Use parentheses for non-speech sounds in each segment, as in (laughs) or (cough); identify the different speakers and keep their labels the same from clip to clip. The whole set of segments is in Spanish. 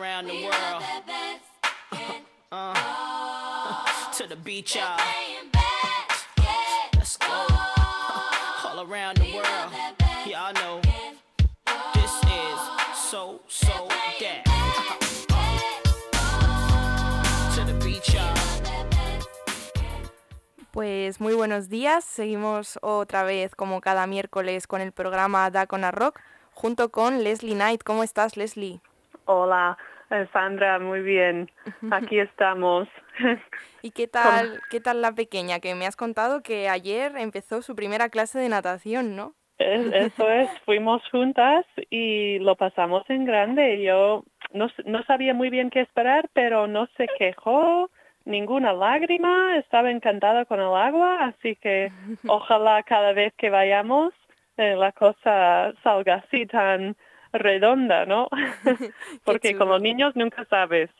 Speaker 1: around the world. Uh, to the beach, y'all. Let's go. All around the world. Y'all know this is so, so that. To the beach, y'all.
Speaker 2: Pues muy buenos días, seguimos otra vez como cada miércoles con el programa Da con a Rock junto con Leslie Knight. ¿Cómo estás, Leslie?
Speaker 3: Hola, Sandra, muy bien. Aquí estamos. (laughs)
Speaker 2: ¿Y qué tal, qué tal la pequeña? Que me has contado que ayer empezó su primera clase de natación, ¿no?
Speaker 3: Es- Eso (laughs) es, fuimos juntas y lo pasamos en grande. Yo no sabía muy bien qué esperar, pero no se quejó, ninguna lágrima, estaba encantada con el agua, así que (laughs) ojalá cada vez que vayamos eh, la cosa salga así tan redonda, ¿no? (laughs) Porque los niños nunca sabes.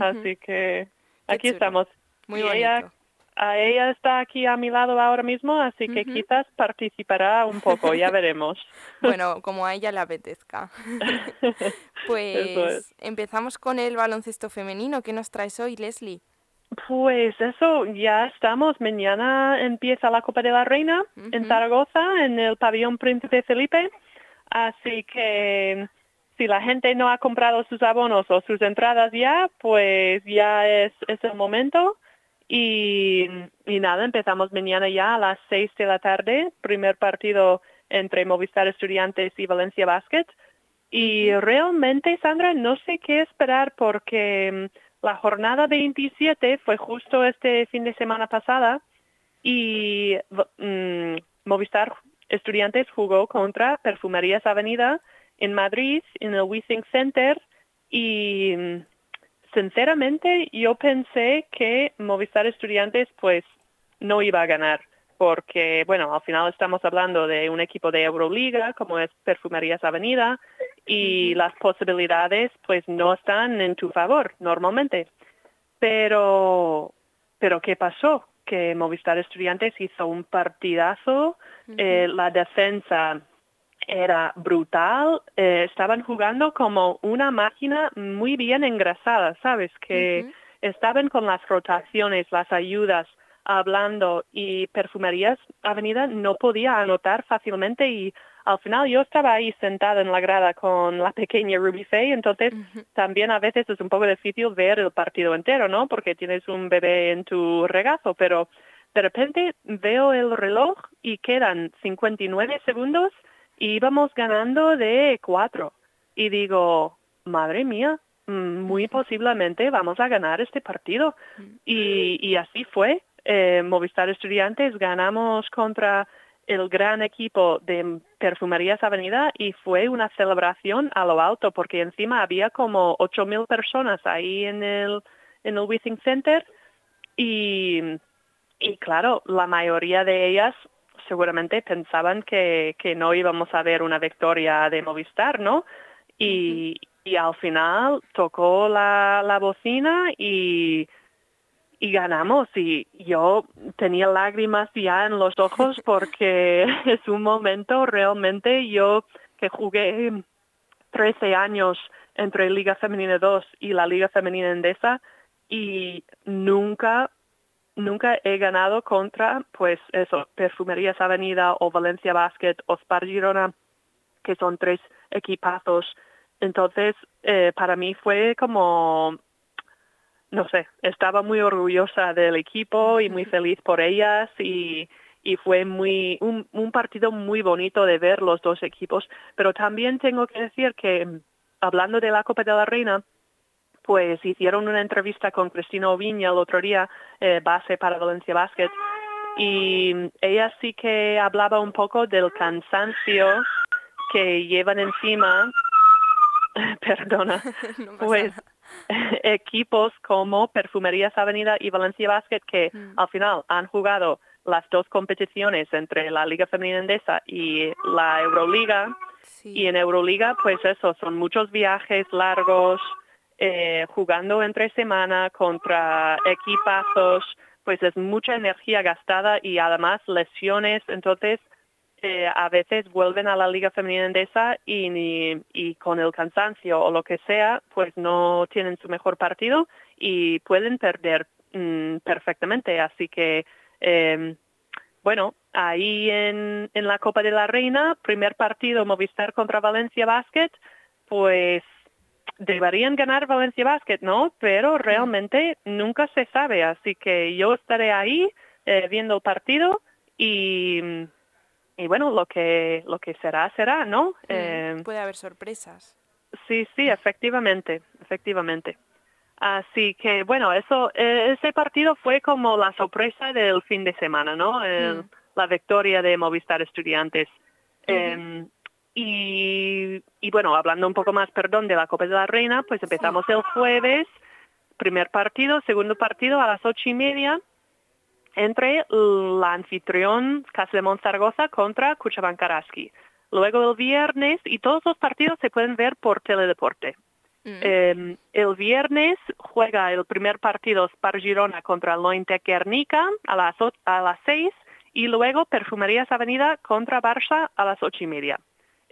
Speaker 3: Así que aquí estamos.
Speaker 2: Muy
Speaker 3: y ella a ella está aquí a mi lado ahora mismo, así que quizás participará un poco, ya (laughs) veremos.
Speaker 2: Bueno, como a ella le apetezca. (laughs) Pues
Speaker 3: es.
Speaker 2: empezamos con el baloncesto femenino. ¿Qué nos traes hoy, Leslie?
Speaker 3: Pues eso, ya estamos. Mañana empieza la Copa de la Reina en. Zaragoza, en el pabellón Príncipe Felipe. Así que si la gente no ha comprado sus abonos o sus entradas ya, pues ya es, es el momento. Y, y nada, empezamos mañana ya a las seis de la tarde, primer partido entre Movistar Estudiantes y Valencia Basket. Y realmente, Sandra, no sé qué esperar porque mm, la jornada 27 fue justo este fin de semana pasada y mm, Movistar Estudiantes jugó contra Perfumerías Avenida en Madrid, en el WeThink Center y mm, sinceramente yo pensé que Movistar Estudiantes pues no iba a ganar porque bueno al final estamos hablando de un equipo de Euroliga como es Perfumerías Avenida y las posibilidades pues no están en tu favor normalmente. Pero pero qué pasó que Movistar Estudiantes hizo un partidazo eh, la defensa era brutal, eh, estaban jugando como una máquina muy bien engrasada, ¿sabes? Que estaban con las rotaciones, las ayudas, hablando y Perfumerías Avenida no podía anotar fácilmente y al final yo estaba ahí sentada en la grada con la pequeña Ruby Faye, entonces también a veces es un poco difícil ver el partido entero, ¿no? Porque tienes un bebé en tu regazo, pero de repente veo el reloj y quedan 59 segundos y íbamos ganando de cuatro. Y digo, madre mía, mm, muy posiblemente vamos a ganar este partido. Y, y así fue. Eh, Movistar Estudiantes ganamos contra el gran equipo de Perfumerías Avenida y fue una celebración a lo alto porque encima había como 8.000 personas ahí en el, en el WeThink Center y, y claro, la mayoría de ellas seguramente pensaban que, que no íbamos a ver una victoria de Movistar, ¿no? Y, y al final tocó la, la bocina y, y ganamos. Y yo tenía lágrimas ya en los ojos (laughs) porque (laughs) es un momento realmente yo que jugué 13 años entre Liga Femenina 2 y la Liga Femenina Endesa y nunca nunca he ganado contra, pues eso, Perfumerías Avenida o Valencia Basket o Spar Girona, que son tres equipazos. Entonces, eh, para mí fue como, no sé, estaba muy orgullosa del equipo y muy feliz por ellas y, y fue muy un, un partido muy bonito de ver los dos equipos. Pero también tengo que decir que, hablando de la Copa de la Reina, pues hicieron una entrevista con Cristina Oviña el otro día, eh, base para Valencia Basket, y ella sí que hablaba un poco del cansancio que llevan encima, (laughs) perdona, (laughs)
Speaker 2: No
Speaker 3: pues
Speaker 2: nada. (laughs)
Speaker 3: equipos como Perfumerías Avenida y Valencia Basket que al final han jugado las dos competiciones entre la Liga Femenina Endesa y la Euroliga.
Speaker 2: Sí.
Speaker 3: Y en Euroliga, pues eso, son muchos viajes largos, eh, jugando entre semana contra equipazos, pues es mucha energía gastada y además lesiones. Entonces, eh, a veces vuelven a la Liga Femenina Endesa y, y con el cansancio o lo que sea, pues no tienen su mejor partido y pueden perder mm, perfectamente. Así que, em, bueno, ahí en, en la Copa de la Reina, primer partido Movistar contra Valencia Basket, pues deberían ganar Valencia Basket, ¿no? Pero realmente nunca se sabe, así que yo estaré ahí eh, viendo el partido y, y bueno, lo que, lo que será, será, ¿no?
Speaker 2: Eh, puede haber sorpresas.
Speaker 3: Sí, sí, efectivamente, efectivamente. Así que bueno, eso, eh, ese partido fue como la sorpresa del fin de semana, ¿no? La victoria de Movistar Estudiantes. Y, y, bueno, hablando un poco más, perdón, de la Copa de la Reina, pues empezamos el jueves, primer partido, segundo partido a las ocho y media entre la anfitrión Casa Zaragoza contra Cuchaban Karaski. Luego el viernes, y todos los partidos se pueden ver por Teledeporte. Mm. Em, el viernes juega el primer partido Spar Girona contra Lointe Guernica a las, a las seis y luego Perfumerías Avenida contra Barça a las ocho y media.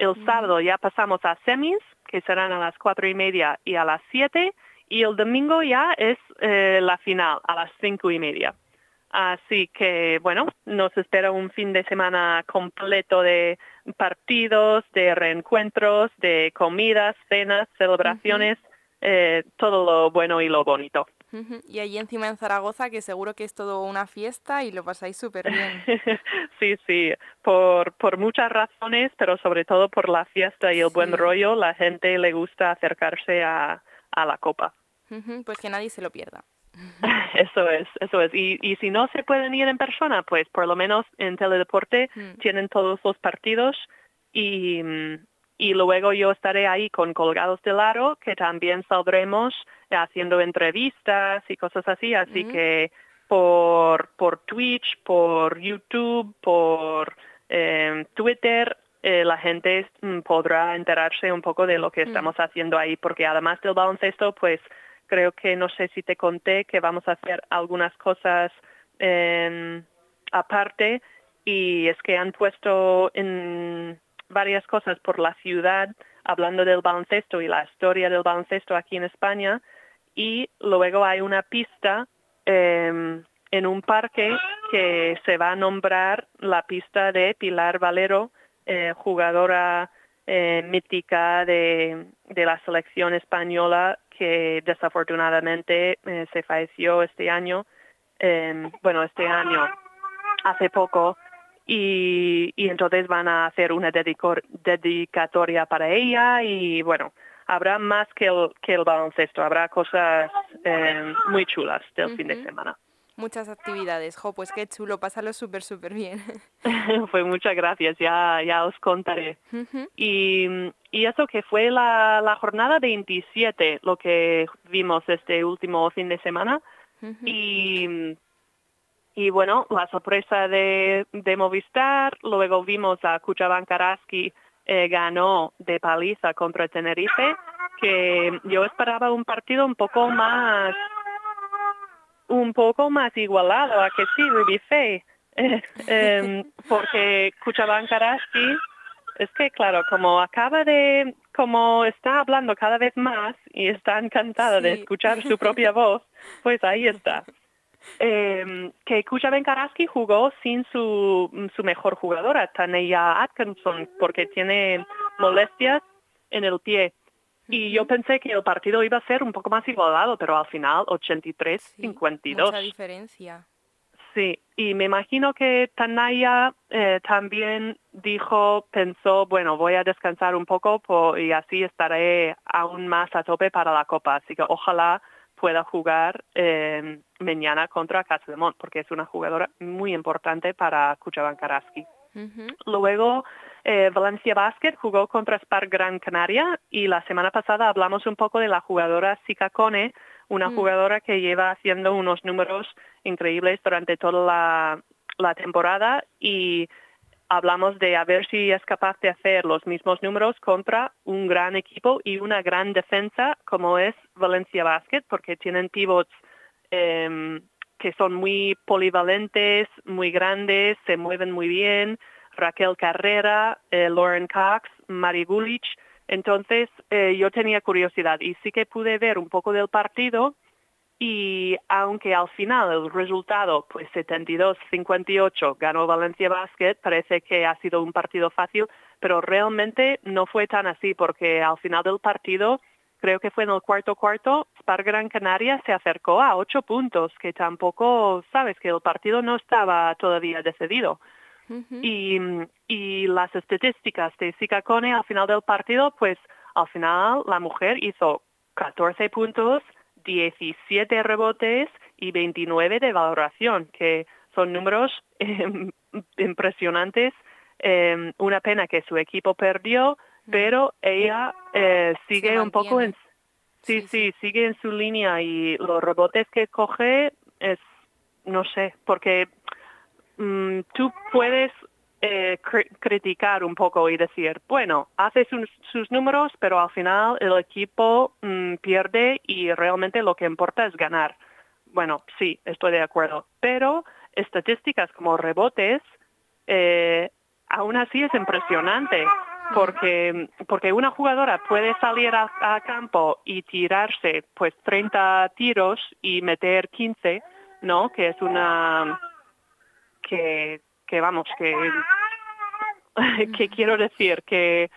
Speaker 3: El sábado ya pasamos a semis, que serán a las cuatro y media y a las siete, y el domingo ya es eh, la final a las cinco y media. Así que, bueno, nos espera un fin de semana completo de partidos, de reencuentros, de comidas, cenas, celebraciones, eh, todo lo bueno y lo bonito.
Speaker 2: Y allí encima en Zaragoza, que seguro que es todo una fiesta y lo pasáis súper bien. (laughs)
Speaker 3: sí, sí, por, por muchas razones, pero sobre todo por la fiesta y el buen rollo, la gente le gusta acercarse a, a la copa.
Speaker 2: Pues que nadie se lo pierda. (laughs)
Speaker 3: Eso es, eso es. Y, y si no se pueden ir en persona, pues por lo menos en Teledeporte mm. tienen todos los partidos y, y luego yo estaré ahí con Colgados del Aro, que también saldremos haciendo entrevistas y cosas así. Así mm. que por, por Twitch, por YouTube, por eh, Twitter, eh, la gente mm, podrá enterarse un poco de lo que estamos haciendo ahí, porque además del baloncesto, pues creo que no sé si te conté que vamos a hacer algunas cosas em, aparte y es que han puesto en varias cosas por la ciudad hablando del baloncesto y la historia del baloncesto aquí en España y luego hay una pista em, en un parque que se va a nombrar la pista de Pilar Valero, eh, jugadora eh, mítica de, de, la selección española que desafortunadamente eh, se falleció este año, em, bueno, este año, hace poco, y, y entonces van a hacer una dedicatoria para ella y bueno, habrá más que el, que el baloncesto, habrá cosas em, muy chulas del fin de semana
Speaker 2: muchas actividades. Jo, pues qué chulo, pásalo súper, súper bien.
Speaker 3: Fue (laughs) (laughs) muchas gracias, ya, ya os contaré. y, y, eso que fue la, la, jornada 27, lo que vimos este último fin de semana. Y y bueno, la sorpresa de, de Movistar, luego vimos a Kuchaban Karaski eh, ganó de paliza contra Tenerife, que yo esperaba un partido un poco más un poco más igualado, a que sí, Ruby Faye, (laughs) em, porque Cuchabán Karaski, es que claro, como acaba de, como está hablando cada vez más y está encantada de escuchar su propia voz, pues ahí está. (laughs) Eh, que Kuchaben Karaski jugó sin su, su mejor jugadora, Taneya Atkinson, porque tiene molestias en el pie. Y yo pensé que el partido iba a ser un poco más igualado, pero al final 83-52.
Speaker 2: mucha diferencia.
Speaker 3: Sí, y me imagino que Tanaya eh, también dijo, pensó, bueno, voy a descansar un poco y así estaré aún más a tope para la Copa. Así que ojalá pueda jugar eh, mañana contra Casademont, porque es una jugadora muy importante para Kuchaban Karaski. Luego, eh, Valencia Basket jugó contra Spar Gran Canaria y la semana pasada hablamos un poco de la jugadora Sika Kone, una mm. jugadora que lleva haciendo unos números increíbles durante toda la, la temporada y hablamos de a ver si es capaz de hacer los mismos números contra un gran equipo y una gran defensa como es Valencia Basket, porque tienen pivots eh, que son muy polivalentes, muy grandes, se mueven muy bien, Raquel Carrera, eh, Lauren Cox, Mari Gulich. Entonces eh, yo tenía curiosidad y sí que pude ver un poco del partido y aunque al final el resultado, pues 72-58, ganó Valencia Basket, parece que ha sido un partido fácil, pero realmente no fue tan así porque al final del partido, creo que fue en el cuarto cuarto, Spar Gran Canaria se acercó a ocho puntos, que tampoco, sabes, que el partido no estaba todavía decidido. y, y las estadísticas de Cone al final del partido, pues al final la mujer hizo 14 puntos, 17 rebotes y 29 de valoración, que son números em, impresionantes. Em, una pena que su equipo perdió, pero ella eh, sigue un poco en... Sí, sí, sigue en su línea y los rebotes que coge es, no sé, porque mm, tú puedes eh, criticar un poco y decir, bueno, hace sus, números, pero al final el equipo mm, pierde y realmente lo que importa es ganar. Bueno, sí, estoy de acuerdo, pero estadísticas como rebotes, eh, aún así es impresionante porque porque una jugadora puede salir a, a, campo y tirarse pues 30 tiros y meter 15, ¿no? Que es una que que vamos, que, (laughs) que quiero decir que,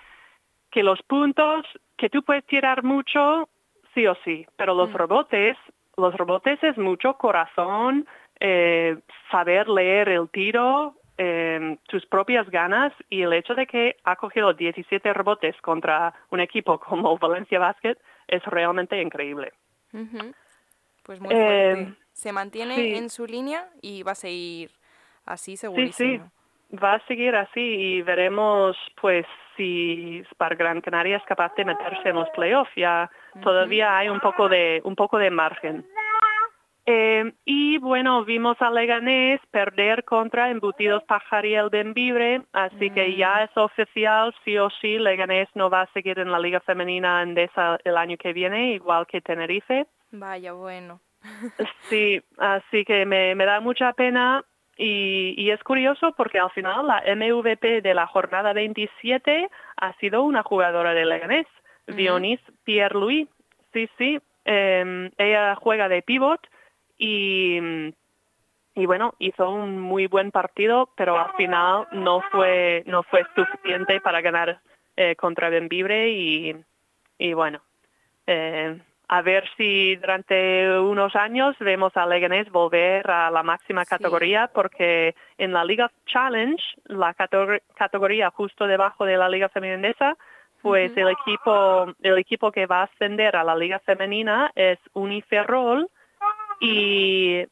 Speaker 3: que los puntos, que tú puedes tirar mucho, sí o sí, pero los mm. robotes, los robotes es mucho corazón, eh, saber leer el tiro, eh, tus propias ganas y el hecho de que ha cogido 17 rebotes contra un equipo como (laughs) Valencia Basket es realmente increíble.
Speaker 2: Pues muy. Eh, Se mantiene en su línea y va a seguir así segurísimo.
Speaker 3: Sí, sí, va a seguir así y veremos pues si Spar Gran Canaria es capaz de meterse en los playoffs. Ya todavía hay un poco de, un poco de margen. Eh, y bueno, vimos a Leganés perder contra Embutidos Pajariel Benvibre, así que ya mm. es oficial, sí o sí, Leganés no va a seguir en la Liga Femenina Endesa el año que viene, igual que Tenerife.
Speaker 2: Vaya, bueno.
Speaker 3: sí, así que me, me da mucha pena y, es curioso porque al final la MVP de la jornada 27 ha sido una jugadora de Leganés, Dionys Pierre-Louis. Sí, sí, em, ella juega de pivot y, y bueno, hizo un muy buen partido, pero al final no fue, no fue suficiente para ganar eh, contra Benvibre y, y bueno, eh, a ver si durante unos años vemos a Leganés volver a la máxima categoría, porque en la Liga Challenge, la categoría justo debajo de la Liga Femenina, pues el equipo el equipo que va a ascender a la Liga Femenina es Uniferrol y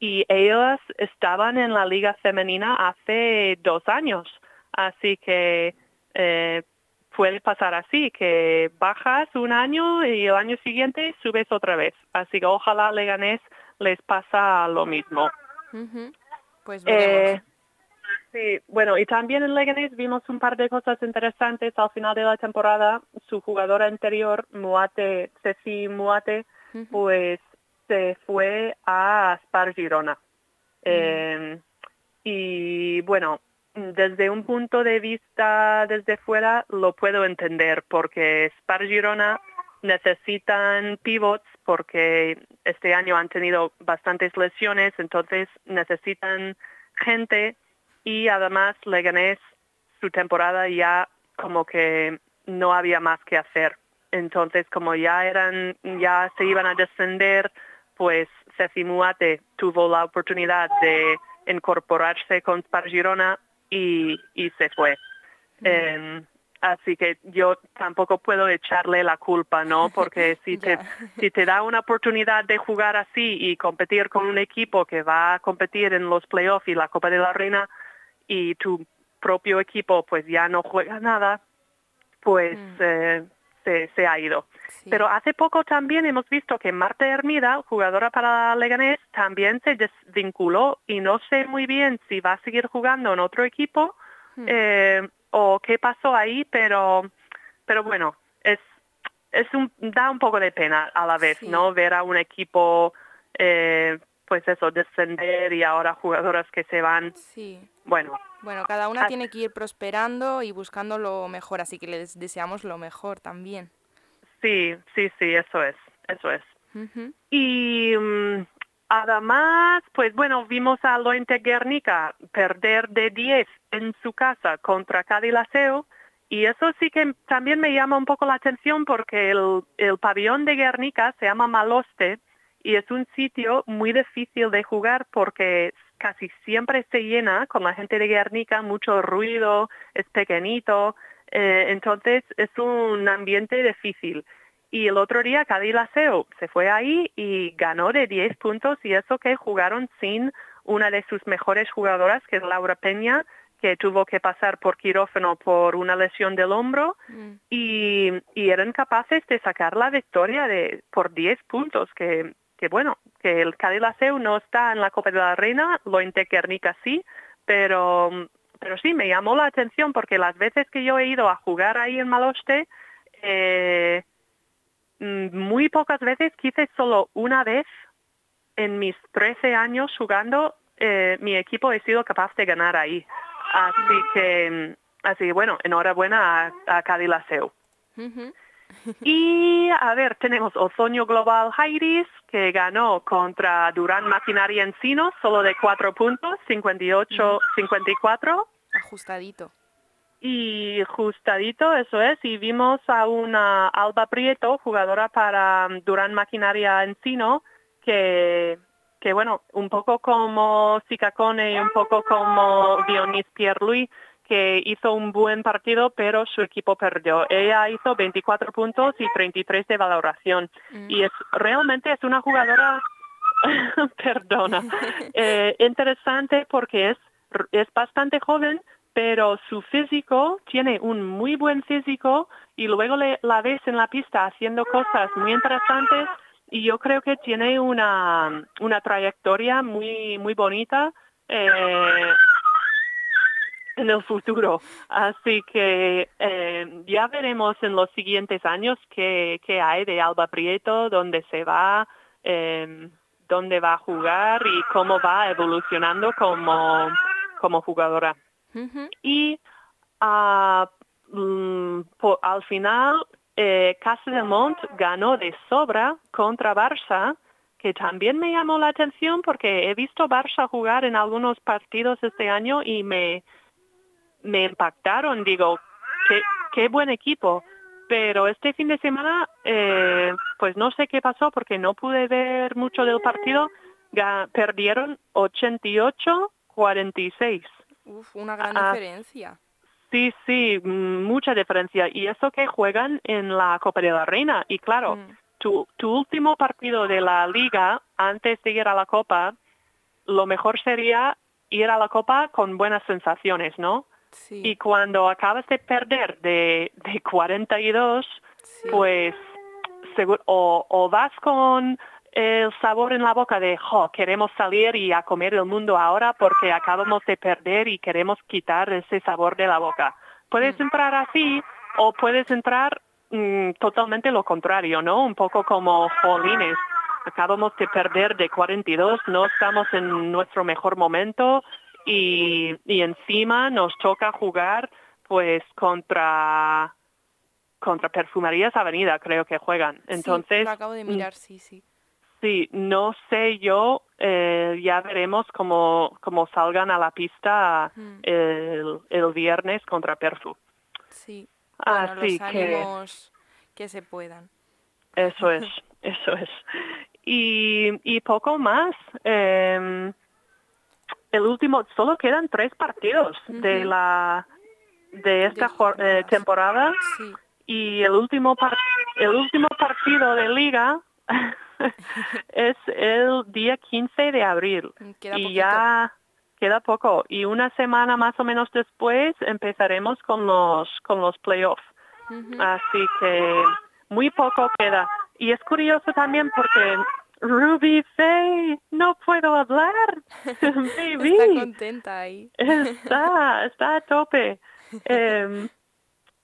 Speaker 3: y ellos estaban en la Liga Femenina hace dos años, así que eh, puede pasar así, que bajas un año y el año siguiente subes otra vez. Así que ojalá Leganés les pasa lo mismo.
Speaker 2: Pues veremos. Eh,
Speaker 3: sí, bueno, y también en Leganés vimos un par de cosas interesantes al final de la temporada. Su jugadora anterior, Muate, Ceci Muate, pues se fue a Spar Girona. Eh, y bueno, desde un punto de vista desde fuera lo puedo entender porque Spar Girona necesitan pivots porque este año han tenido bastantes lesiones, entonces necesitan gente y además Leganés su temporada ya como que no había más que hacer. Entonces como ya eran ya se iban a descender, pues Ceci Muate tuvo la oportunidad de incorporarse con Spar Girona y, y se fue. Em, así que yo tampoco puedo echarle la culpa, ¿no? Porque (laughs) si te, si te da una oportunidad de jugar así y competir con un equipo que va a competir en los playoffs y la Copa de la Reina y tu propio equipo pues ya no juega nada, pues mm. eh, se, se, ha ido. Pero hace poco también hemos visto que Marta Hermida, jugadora para Leganés, también se desvinculó y no sé muy bien si va a seguir jugando en otro equipo hmm. eh, o qué pasó ahí, pero, pero bueno, es, es un, da un poco de pena a la vez, ¿no? Ver a un equipo, eh, pues eso, descender y ahora jugadoras que se van.
Speaker 2: Sí.
Speaker 3: Bueno,
Speaker 2: Bueno, cada una tiene que ir prosperando y buscando lo mejor, así que les deseamos lo mejor también.
Speaker 3: Sí, sí, sí, eso es, eso es. Y mm, además, pues bueno, vimos a Lointe Guernica perder de 10 en su casa contra Cadillaceo y eso sí que también me llama un poco la atención porque el, el pabellón de Guernica se llama Maloste y es un sitio muy difícil de jugar porque casi siempre se llena con la gente de Guernica, mucho ruido, es pequeñito, eh, entonces es un ambiente difícil. Y el otro día Cadillaceo se fue ahí y ganó de 10 puntos y eso que jugaron sin una de sus mejores jugadoras, que es Laura Peña, que tuvo que pasar por quirófano por una lesión del hombro mm. y, eran capaces de sacar la victoria de por 10 puntos, que, que bueno, que el Cadillaceu no está en la Copa de la Reina, lo Intequernica sí, pero, pero sí, me llamó la atención porque las veces que yo he ido a jugar ahí en Maloste, eh, mm, muy pocas veces, quise solo una vez en mis 13 años jugando, eh, mi equipo he sido capaz de ganar ahí. Así que, así bueno, enhorabuena a, a Cadillaceu. (laughs) Y a ver, tenemos Ozoño Global Jairis, que ganó contra Durán Maquinaria Encino, solo de cuatro puntos, 58-54.
Speaker 2: Ajustadito.
Speaker 3: Y ajustadito, eso es. Y vimos a una Alba Prieto, jugadora para Durán Maquinaria Encino, que, que bueno, un poco como Sicacone y un poco como Dionis Pierre-Louis, que hizo un buen partido, pero su equipo perdió. Ella hizo 24 puntos y 33 de valoración. Mm. Y es realmente es una jugadora, (laughs) perdona, (laughs) eh, interesante porque es, es bastante joven, pero su físico tiene un muy buen físico y luego le, la ves en la pista haciendo cosas muy interesantes y yo creo que tiene una, una trayectoria muy, muy bonita. Eh, (laughs) en el futuro. Así que eh, ya veremos en los siguientes años qué, qué, hay de Alba Prieto, dónde se va, eh, dónde va a jugar y cómo va evolucionando como, como jugadora. Y uh, al final, eh, Mont ganó de sobra contra Barça, que también me llamó la atención porque he visto Barça jugar en algunos partidos este año y me, me impactaron, digo, qué, qué buen equipo. Pero este fin de semana, eh, pues no sé qué pasó porque no pude ver mucho del partido. perdieron 88-46.
Speaker 2: Uf, una gran ah, diferencia.
Speaker 3: Sí, sí, mucha diferencia. Y eso que juegan en la Copa de la Reina. Y claro, mm. tu, tu último partido de la liga antes de ir a la Copa, lo mejor sería ir a la Copa con buenas sensaciones, ¿no? Y cuando acabas de perder de, de 42, pues o, o vas con el sabor en la boca de, jo, queremos salir y a comer el mundo ahora porque acabamos de perder y queremos quitar ese sabor de la boca. Puedes mm. entrar así o puedes entrar mm, totalmente lo contrario, ¿no? Un poco como jolines. Acabamos de perder de 42, no estamos en nuestro mejor momento, y, y encima nos toca jugar pues contra contra Perfumerías Avenida, creo que juegan. Entonces,
Speaker 2: sí, lo acabo de mirar, sí, sí.
Speaker 3: Sí, no sé yo, eh, ya veremos cómo, cómo salgan a la pista mm. el, el, viernes contra Perfu.
Speaker 2: Sí, bueno, Así que, que se puedan.
Speaker 3: Eso es, (laughs) eso es. Y, y poco más. Eh, el último, solo quedan tres partidos de la de esta eh, temporada. Y el último el último partido de liga (laughs) es el día 15 de abril. Y ya queda poco. Y una semana más o menos después empezaremos con los con los playoffs así que muy poco queda. Y es curioso también porque Ruby Faye, no puedo hablar. (laughs)
Speaker 2: Baby. Está contenta ahí.
Speaker 3: Está, está a tope. Em,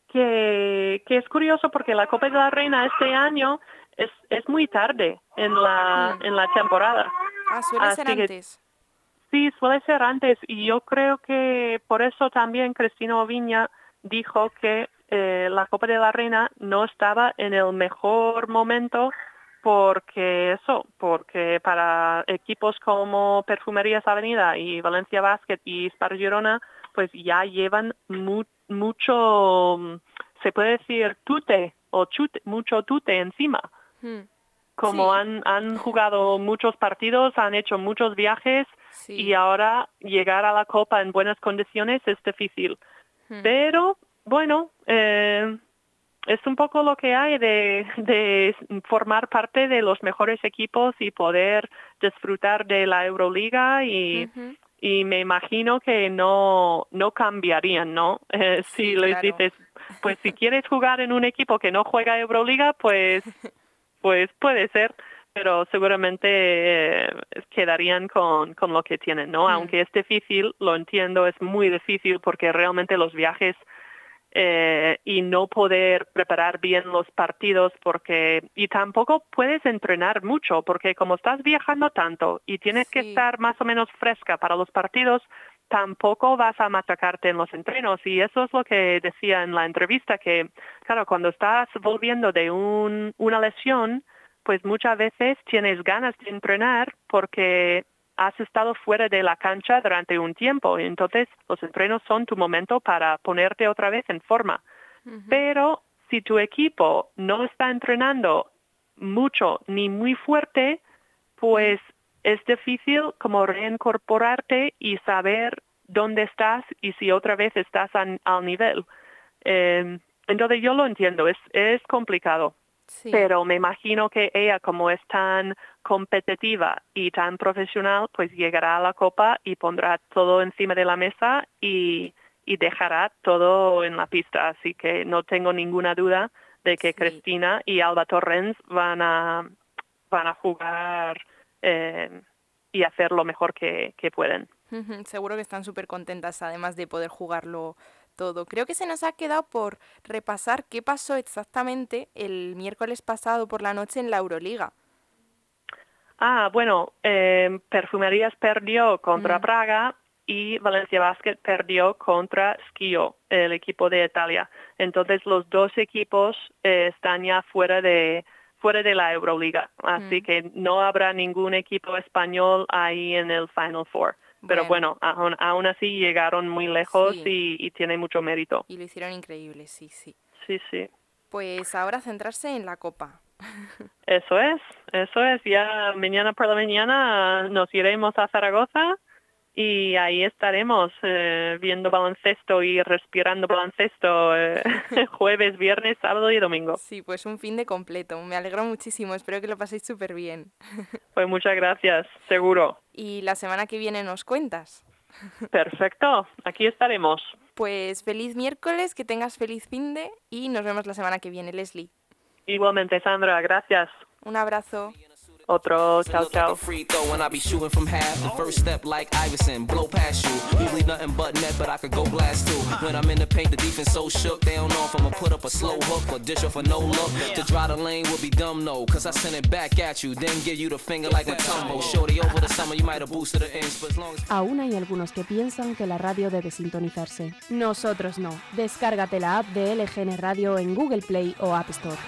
Speaker 3: que, que es curioso porque la Copa de la Reina este año es, es muy tarde en la, en la temporada.
Speaker 2: Ah, suele ser antes.
Speaker 3: Sí, suele ser antes y yo creo que por eso también Cristino Viña dijo que eh, la Copa de la Reina no estaba en el mejor momento porque eso, para equipos como Perfumerías Avenida y Valencia Basket y Spar Girona, pues ya llevan mucho, se puede decir, tute o chute, mucho tute encima. Hmm. Como han, han jugado muchos partidos, han hecho muchos viajes y ahora llegar a la Copa en buenas condiciones es difícil. Hmm. Pero bueno, eh, es un poco lo que hay de, de, formar parte de los mejores equipos y poder disfrutar de la Euroliga y, y me imagino que no, no cambiarían, ¿no? (laughs) Eh, si les dices, pues si (laughs) quieres jugar en un equipo que no juega Euroliga, pues, (laughs) pues puede ser pero seguramente eh, quedarían con, con lo que tienen, ¿no? Aunque es difícil, lo entiendo, es muy difícil porque realmente los viajes eh, y no poder preparar bien los partidos porque y tampoco puedes entrenar mucho porque como estás viajando tanto y tienes que estar más o menos fresca para los partidos tampoco vas a machacarte en los entrenos. Y eso es lo que decía en la entrevista que claro cuando estás volviendo de un, una lesión pues muchas veces tienes ganas de entrenar porque has estado fuera de la cancha durante un tiempo. Entonces, los entrenos son tu momento para ponerte otra vez en forma. Pero si tu equipo no está entrenando mucho ni muy fuerte, pues es difícil como reincorporarte y saber dónde estás y si otra vez estás al nivel. Eh, entonces yo lo entiendo, es, es complicado. Pero me imagino que ella, como es tan competitiva y tan profesional, pues llegará a la copa y pondrá todo encima de la mesa y, dejará todo en la pista. Así que no tengo ninguna duda de que Cristina y Alba Torrens van a, van a jugar eh, y hacer lo mejor que, que pueden.
Speaker 2: Seguro que están súper contentas además de poder jugarlo todo. Creo que se nos ha quedado por repasar qué pasó exactamente el miércoles pasado por la noche en la Euroliga.
Speaker 3: Ah, bueno, eh, Perfumerías perdió contra mm. Praga y Valencia Basket perdió contra Schio, el equipo de Italia. Entonces los dos equipos eh, están ya fuera de fuera de la Euroliga, así mm. que no habrá ningún equipo español ahí en el Final Four. Pero bueno, aún, así llegaron muy lejos y, y, tiene mucho mérito.
Speaker 2: Y lo hicieron increíble, sí, sí.
Speaker 3: Sí, sí.
Speaker 2: Pues ahora centrarse en la copa. (laughs)
Speaker 3: Eso es, eso es. Ya mañana por la mañana nos iremos a Zaragoza y ahí estaremos eh, viendo baloncesto y respirando baloncesto eh, (laughs) jueves, viernes, sábado y domingo.
Speaker 2: Sí, pues un fin de completo. Me alegro muchísimo. Espero que lo paséis súper bien.
Speaker 3: Pues muchas gracias, seguro.
Speaker 2: Y la semana que viene nos cuentas.
Speaker 3: Perfecto, aquí estaremos.
Speaker 2: Pues feliz miércoles, que tengas feliz fin de y nos vemos la semana que viene, Leslie.
Speaker 3: Igualmente, Sandra, gracias.
Speaker 2: Un abrazo.
Speaker 3: Otro, chao, chao.
Speaker 1: Free throw and I be shooting from half. The first step like Iverson, blow past you. Usually nothing but net, but I could go blast too. When I'm in the paint, the defense so shook. They don't know if I'ma put up a slow hook or dish off a no look. To dry the lane would be dumb, no. Cause I send it back at you, then give you the finger like a tumble. Shorty over the summer, you might have boosted the inch, but as long as...
Speaker 4: Aún hay algunos que piensan que la radio debe sintonizarse. Nosotros no. Descárgate la app de LGN Radio en Google Play o App Store.